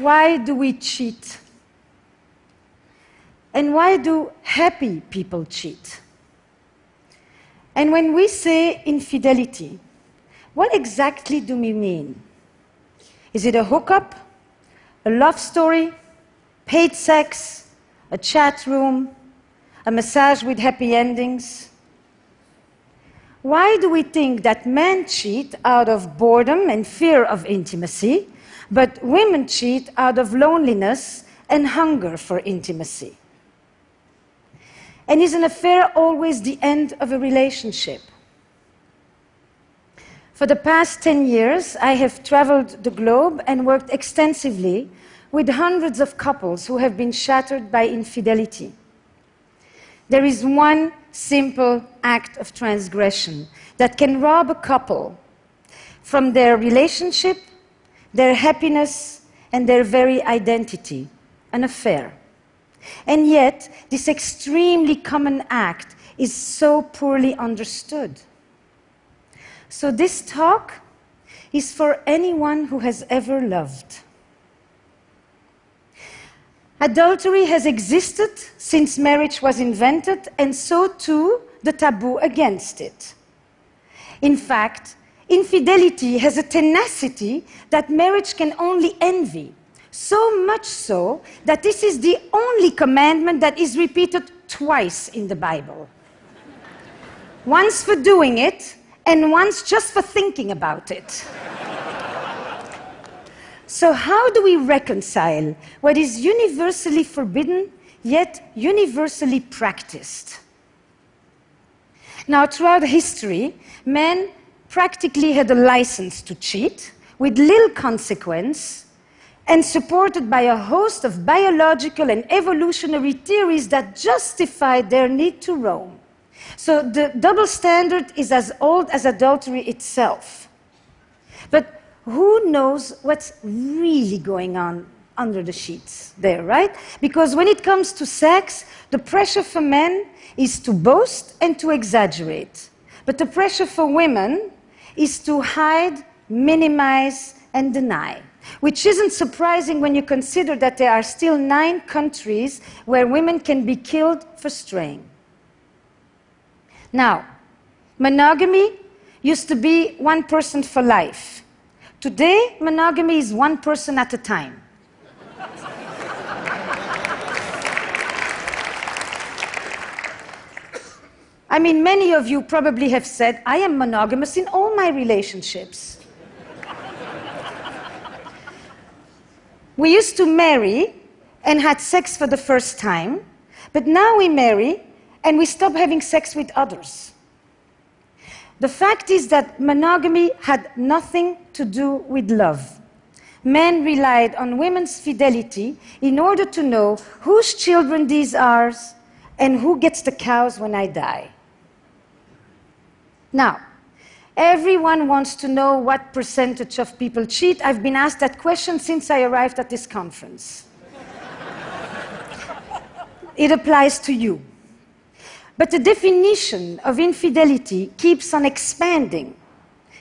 Why do we cheat? And why do happy people cheat? And when we say infidelity, what exactly do we mean? Is it a hookup, a love story, paid sex, a chat room, a massage with happy endings? Why do we think that men cheat out of boredom and fear of intimacy, but women cheat out of loneliness and hunger for intimacy? And is an affair always the end of a relationship? For the past 10 years, I have traveled the globe and worked extensively with hundreds of couples who have been shattered by infidelity. There is one simple act of transgression that can rob a couple from their relationship, their happiness, and their very identity an affair. And yet, this extremely common act is so poorly understood. So, this talk is for anyone who has ever loved. Adultery has existed since marriage was invented, and so too the taboo against it. In fact, infidelity has a tenacity that marriage can only envy. So much so that this is the only commandment that is repeated twice in the Bible once for doing it, and once just for thinking about it. So, how do we reconcile what is universally forbidden yet universally practiced? Now, throughout history, men practically had a license to cheat with little consequence and supported by a host of biological and evolutionary theories that justified their need to roam. So the double standard is as old as adultery itself. But who knows what's really going on under the sheets there, right? Because when it comes to sex, the pressure for men is to boast and to exaggerate. But the pressure for women is to hide, minimize, and deny which isn't surprising when you consider that there are still nine countries where women can be killed for straying. Now, monogamy used to be one person for life. Today, monogamy is one person at a time. I mean, many of you probably have said, I am monogamous in all my relationships. We used to marry and had sex for the first time, but now we marry and we stop having sex with others. The fact is that monogamy had nothing to do with love. Men relied on women's fidelity in order to know whose children these are and who gets the cows when I die. Now, Everyone wants to know what percentage of people cheat. I've been asked that question since I arrived at this conference. it applies to you. But the definition of infidelity keeps on expanding.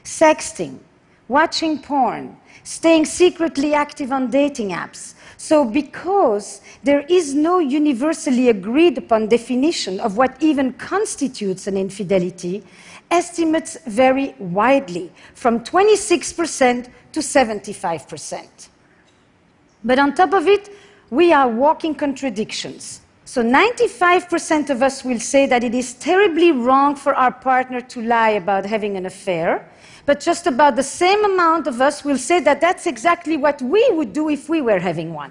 Sexting, watching porn, staying secretly active on dating apps. So, because there is no universally agreed upon definition of what even constitutes an infidelity, estimates vary widely, from 26% to 75%. But on top of it, we are walking contradictions. So 95% of us will say that it is terribly wrong for our partner to lie about having an affair, but just about the same amount of us will say that that's exactly what we would do if we were having one.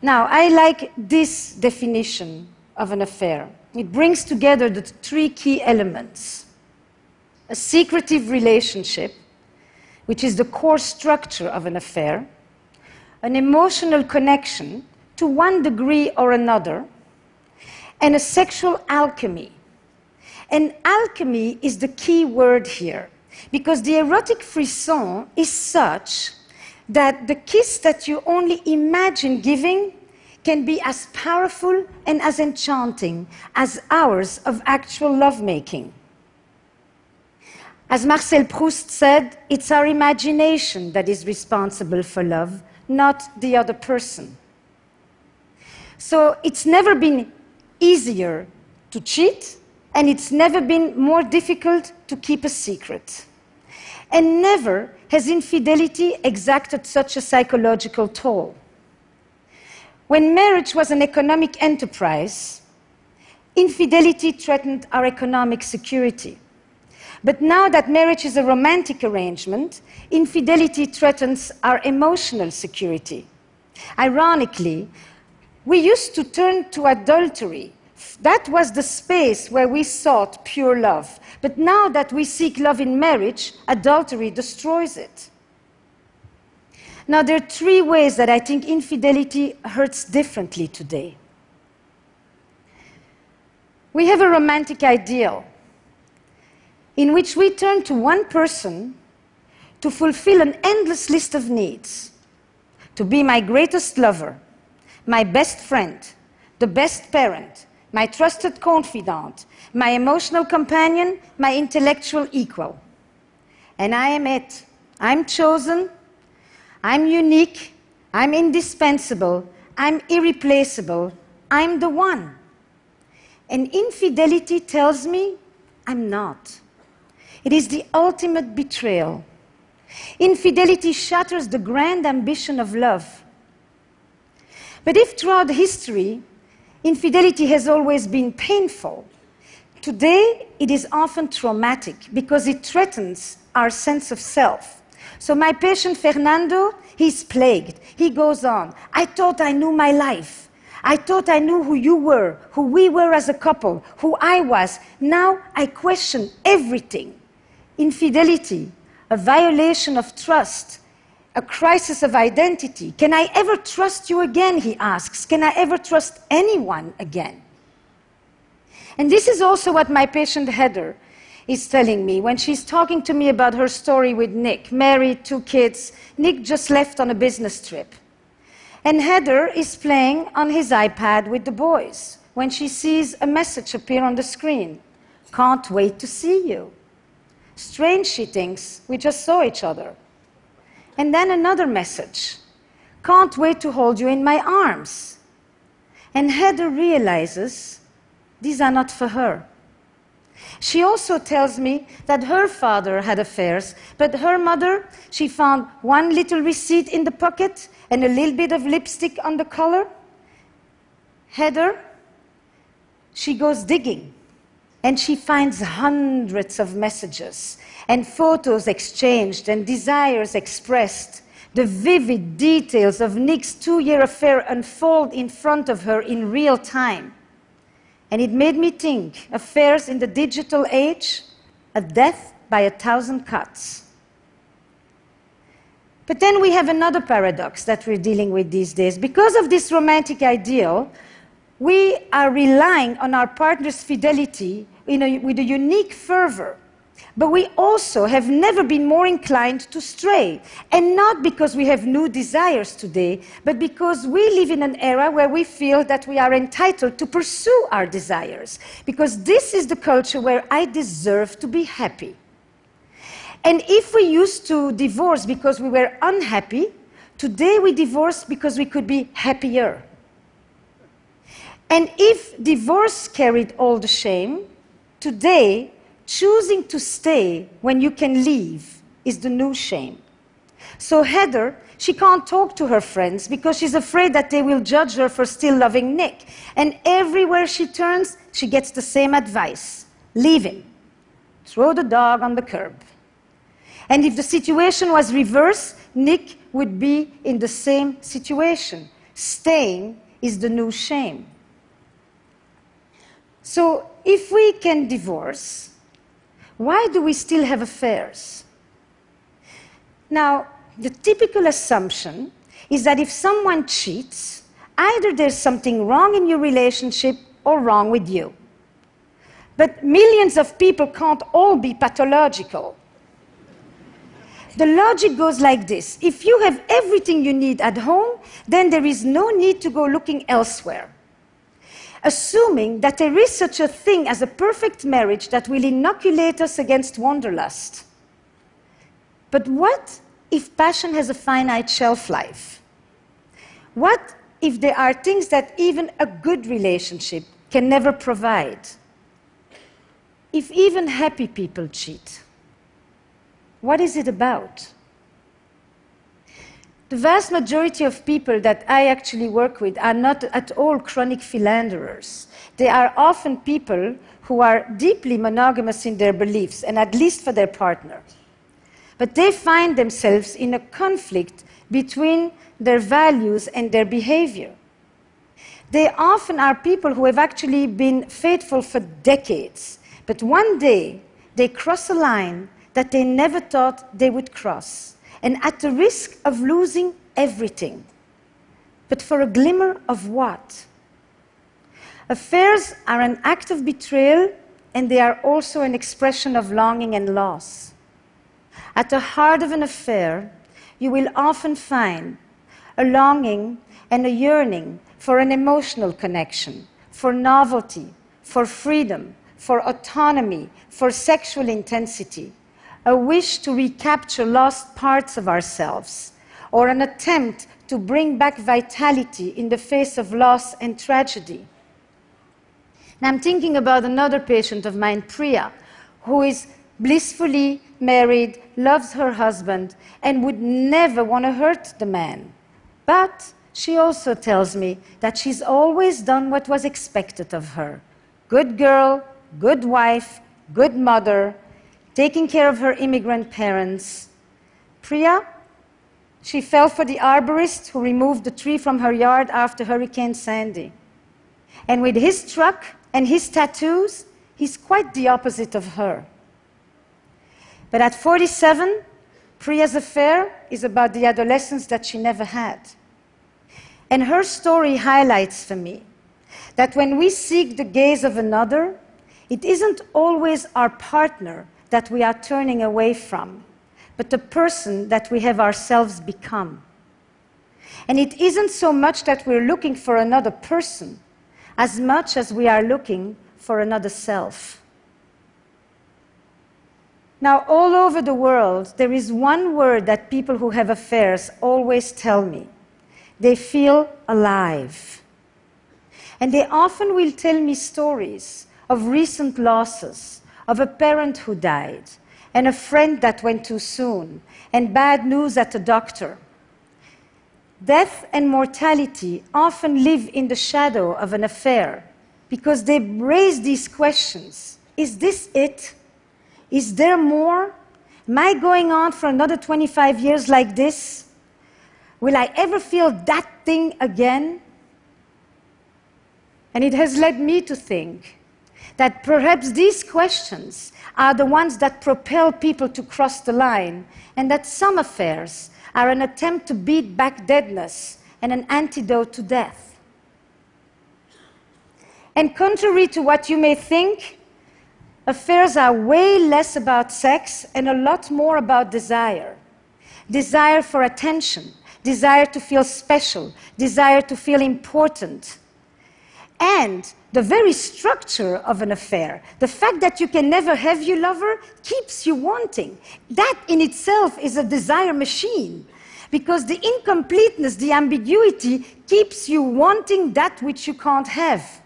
Now, I like this definition of an affair. It brings together the three key elements a secretive relationship, which is the core structure of an affair, an emotional connection to one degree or another, and a sexual alchemy. And alchemy is the key word here, because the erotic frisson is such that the kiss that you only imagine giving can be as powerful and as enchanting as hours of actual lovemaking. As Marcel Proust said, it's our imagination that is responsible for love, not the other person. So it's never been easier to cheat, and it's never been more difficult to keep a secret. And never has infidelity exacted such a psychological toll. When marriage was an economic enterprise, infidelity threatened our economic security. But now that marriage is a romantic arrangement, infidelity threatens our emotional security. Ironically, we used to turn to adultery. That was the space where we sought pure love. But now that we seek love in marriage, adultery destroys it. Now, there are three ways that I think infidelity hurts differently today. We have a romantic ideal in which we turn to one person to fulfill an endless list of needs, to be my greatest lover, my best friend, the best parent, my trusted confidant, my emotional companion, my intellectual equal. And I am it. I'm chosen, I'm unique, I'm indispensable, I'm irreplaceable, I'm the one. And infidelity tells me I'm not. It is the ultimate betrayal. Infidelity shatters the grand ambition of love. But if throughout history infidelity has always been painful, today it is often traumatic because it threatens our sense of self. So, my patient Fernando, he's plagued. He goes on. I thought I knew my life. I thought I knew who you were, who we were as a couple, who I was. Now I question everything. Infidelity, a violation of trust, a crisis of identity. Can I ever trust you again? He asks. Can I ever trust anyone again? And this is also what my patient Heather is telling me when she's talking to me about her story with Nick, married, two kids. Nick just left on a business trip. And Heather is playing on his iPad with the boys when she sees a message appear on the screen Can't wait to see you. Strange, she thinks, we just saw each other. And then another message Can't wait to hold you in my arms. And Heather realizes these are not for her. She also tells me that her father had affairs, but her mother, she found one little receipt in the pocket and a little bit of lipstick on the collar. Heather, she goes digging and she finds hundreds of messages and photos exchanged and desires expressed. The vivid details of Nick's two year affair unfold in front of her in real time. And it made me think affairs in the digital age, a death by a thousand cuts. But then we have another paradox that we're dealing with these days. Because of this romantic ideal, we are relying on our partner's fidelity with a unique fervor. But we also have never been more inclined to stray. And not because we have new desires today, but because we live in an era where we feel that we are entitled to pursue our desires. Because this is the culture where I deserve to be happy. And if we used to divorce because we were unhappy, today we divorce because we could be happier. And if divorce carried all the shame, today choosing to stay when you can leave is the new shame. So Heather, she can't talk to her friends because she's afraid that they will judge her for still loving Nick. And everywhere she turns, she gets the same advice leave him, throw the dog on the curb. And if the situation was reversed, Nick would be in the same situation. Staying is the new shame. So if we can divorce, why do we still have affairs? Now, the typical assumption is that if someone cheats, either there's something wrong in your relationship or wrong with you. But millions of people can't all be pathological. The logic goes like this if you have everything you need at home, then there is no need to go looking elsewhere assuming that there is such a thing as a perfect marriage that will inoculate us against wanderlust. But what if passion has a finite shelf life? What if there are things that even a good relationship can never provide? If even happy people cheat, what is it about? The vast majority of people that I actually work with are not at all chronic philanderers. They are often people who are deeply monogamous in their beliefs, and at least for their partner. But they find themselves in a conflict between their values and their behavior. They often are people who have actually been faithful for decades, but one day they cross a line that they never thought they would cross, and at the risk of losing everything. But for a glimmer of what? Affairs are an act of betrayal, and they are also an expression of longing and loss. At the heart of an affair, you will often find a longing and a yearning for an emotional connection, for novelty, for freedom, for autonomy, for sexual intensity, a wish to recapture lost parts of ourselves, or an attempt to bring back vitality in the face of loss and tragedy. I'm thinking about another patient of mine, Priya, who is blissfully married, loves her husband, and would never want to hurt the man. But she also tells me that she's always done what was expected of her good girl, good wife, good mother, taking care of her immigrant parents. Priya, she fell for the arborist who removed the tree from her yard after Hurricane Sandy. And with his truck and his tattoos, he's quite the opposite of her. But at 47, Priya's affair is about the adolescence that she never had. And her story highlights for me that when we seek the gaze of another, it isn't always our partner that we are turning away from, but the person that we have ourselves become. And it isn't so much that we're looking for another person as much as we are looking for another self. Now, all over the world, there is one word that people who have affairs always tell me they feel alive. And they often will tell me stories of recent losses, of a parent who died, and a friend that went too soon, and bad news at the doctor. Death and mortality often live in the shadow of an affair because they raise these questions Is this it? Is there more? Am I going on for another 25 years like this? Will I ever feel that thing again? And it has led me to think that perhaps these questions are the ones that propel people to cross the line, and that some affairs are an attempt to beat back deadness and an antidote to death. And contrary to what you may think, Affairs are way less about sex and a lot more about desire. Desire for attention, desire to feel special, desire to feel important. And the very structure of an affair, the fact that you can never have your lover, keeps you wanting. That in itself is a desire machine. Because the incompleteness, the ambiguity, keeps you wanting that which you can't have.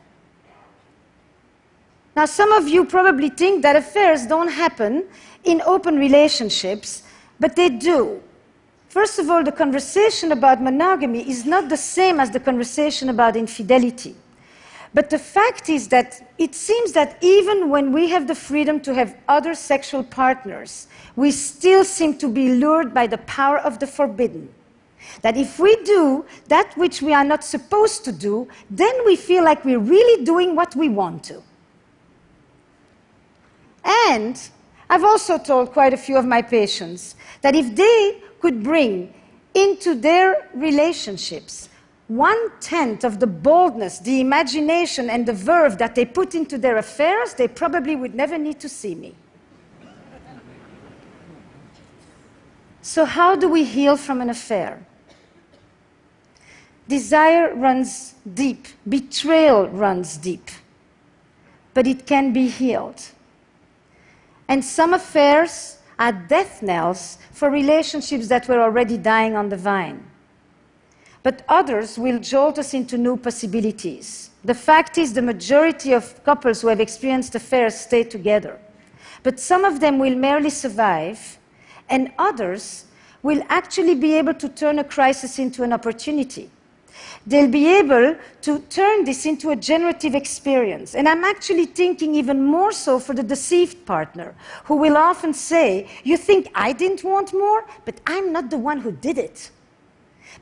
Now, some of you probably think that affairs don't happen in open relationships, but they do. First of all, the conversation about monogamy is not the same as the conversation about infidelity. But the fact is that it seems that even when we have the freedom to have other sexual partners, we still seem to be lured by the power of the forbidden. That if we do that which we are not supposed to do, then we feel like we're really doing what we want to. And I've also told quite a few of my patients that if they could bring into their relationships one tenth of the boldness, the imagination, and the verve that they put into their affairs, they probably would never need to see me. So, how do we heal from an affair? Desire runs deep, betrayal runs deep, but it can be healed. And some affairs are death knells for relationships that were already dying on the vine. But others will jolt us into new possibilities. The fact is, the majority of couples who have experienced affairs stay together. But some of them will merely survive, and others will actually be able to turn a crisis into an opportunity. They'll be able to turn this into a generative experience. And I'm actually thinking even more so for the deceived partner, who will often say, You think I didn't want more, but I'm not the one who did it.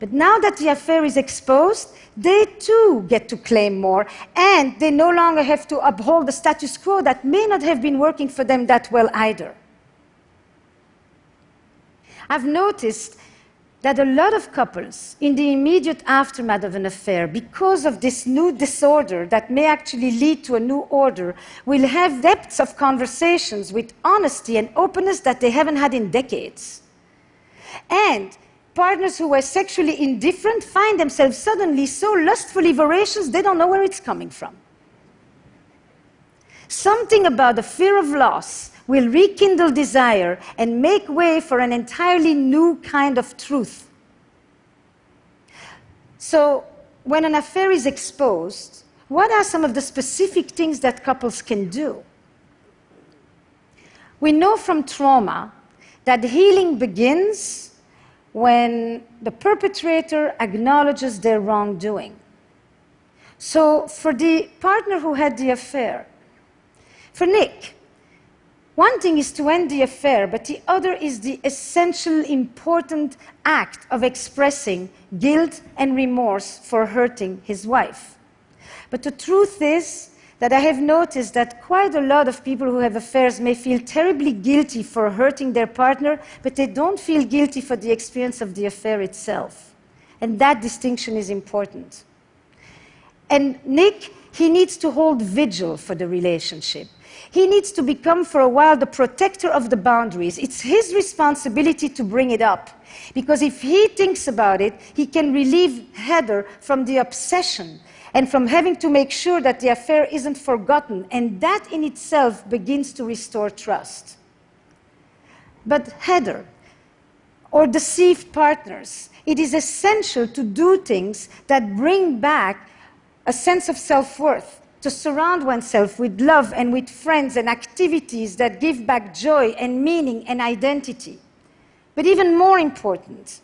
But now that the affair is exposed, they too get to claim more, and they no longer have to uphold the status quo that may not have been working for them that well either. I've noticed that a lot of couples, in the immediate aftermath of an affair, because of this new disorder that may actually lead to a new order, will have depths of conversations with honesty and openness that they haven't had in decades. And partners who were sexually indifferent find themselves suddenly so lustfully voracious they don't know where it's coming from. Something about the fear of loss will rekindle desire and make way for an entirely new kind of truth. So, when an affair is exposed, what are some of the specific things that couples can do? We know from trauma that healing begins when the perpetrator acknowledges their wrongdoing. So, for the partner who had the affair, for Nick, one thing is to end the affair, but the other is the essential, important act of expressing guilt and remorse for hurting his wife. But the truth is that I have noticed that quite a lot of people who have affairs may feel terribly guilty for hurting their partner, but they don't feel guilty for the experience of the affair itself. And that distinction is important. And Nick, he needs to hold vigil for the relationship. He needs to become, for a while, the protector of the boundaries. It's his responsibility to bring it up. Because if he thinks about it, he can relieve Heather from the obsession and from having to make sure that the affair isn't forgotten. And that in itself begins to restore trust. But Heather, or deceived partners, it is essential to do things that bring back a sense of self worth to surround oneself with love and with friends and activities that give back joy and meaning and identity. But even more important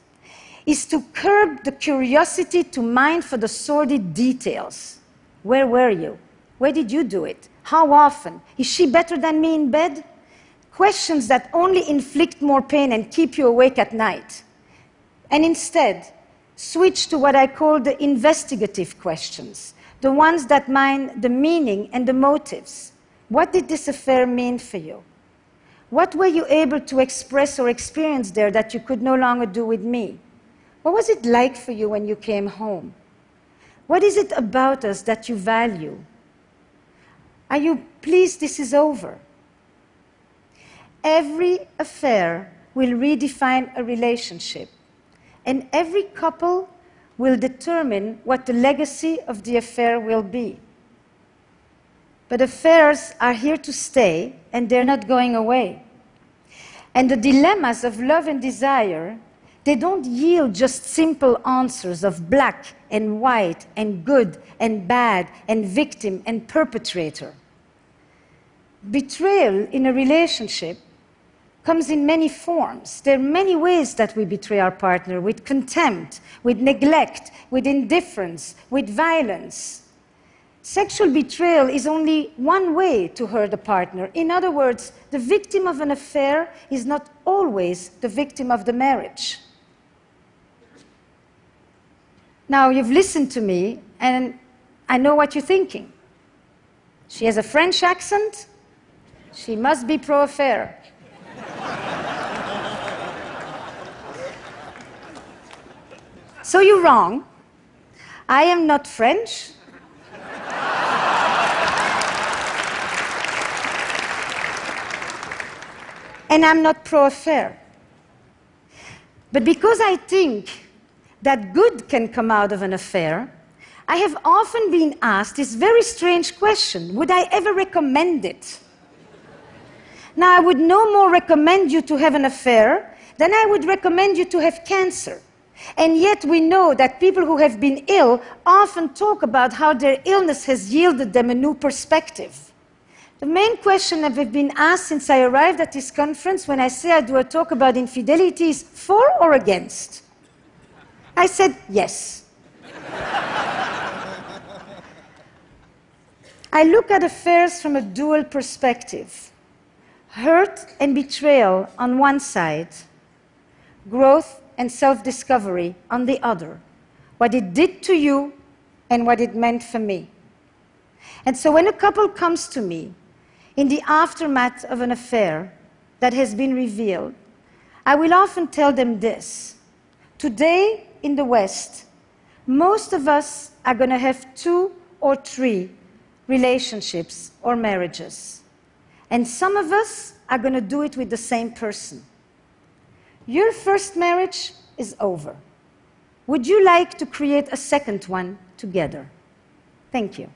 is to curb the curiosity to mine for the sordid details. Where were you? Where did you do it? How often? Is she better than me in bed? Questions that only inflict more pain and keep you awake at night. And instead, switch to what I call the investigative questions the ones that mine the meaning and the motives. What did this affair mean for you? What were you able to express or experience there that you could no longer do with me? What was it like for you when you came home? What is it about us that you value? Are you pleased this is over? Every affair will redefine a relationship, and every couple will determine what the legacy of the affair will be. But affairs are here to stay, and they're not going away. And the dilemmas of love and desire, they don't yield just simple answers of black and white and good and bad and victim and perpetrator. Betrayal in a relationship comes in many forms. There are many ways that we betray our partner with contempt, with neglect, with indifference, with violence. Sexual betrayal is only one way to hurt a partner. In other words, the victim of an affair is not always the victim of the marriage. Now, you've listened to me, and I know what you're thinking. She has a French accent. She must be pro affair. So you're wrong. I am not French. and I'm not pro affair. But because I think that good can come out of an affair, I have often been asked this very strange question Would I ever recommend it? Now, I would no more recommend you to have an affair than I would recommend you to have cancer. And yet, we know that people who have been ill often talk about how their illness has yielded them a new perspective. The main question that I've been asked since I arrived at this conference when I say I do a talk about infidelity is for or against? I said yes. I look at affairs from a dual perspective hurt and betrayal on one side, growth and self discovery on the other. What it did to you and what it meant for me. And so when a couple comes to me in the aftermath of an affair that has been revealed, I will often tell them this. Today in the West, most of us are going to have two or three relationships or marriages. And some of us are going to do it with the same person. Your first marriage is over. Would you like to create a second one together? Thank you.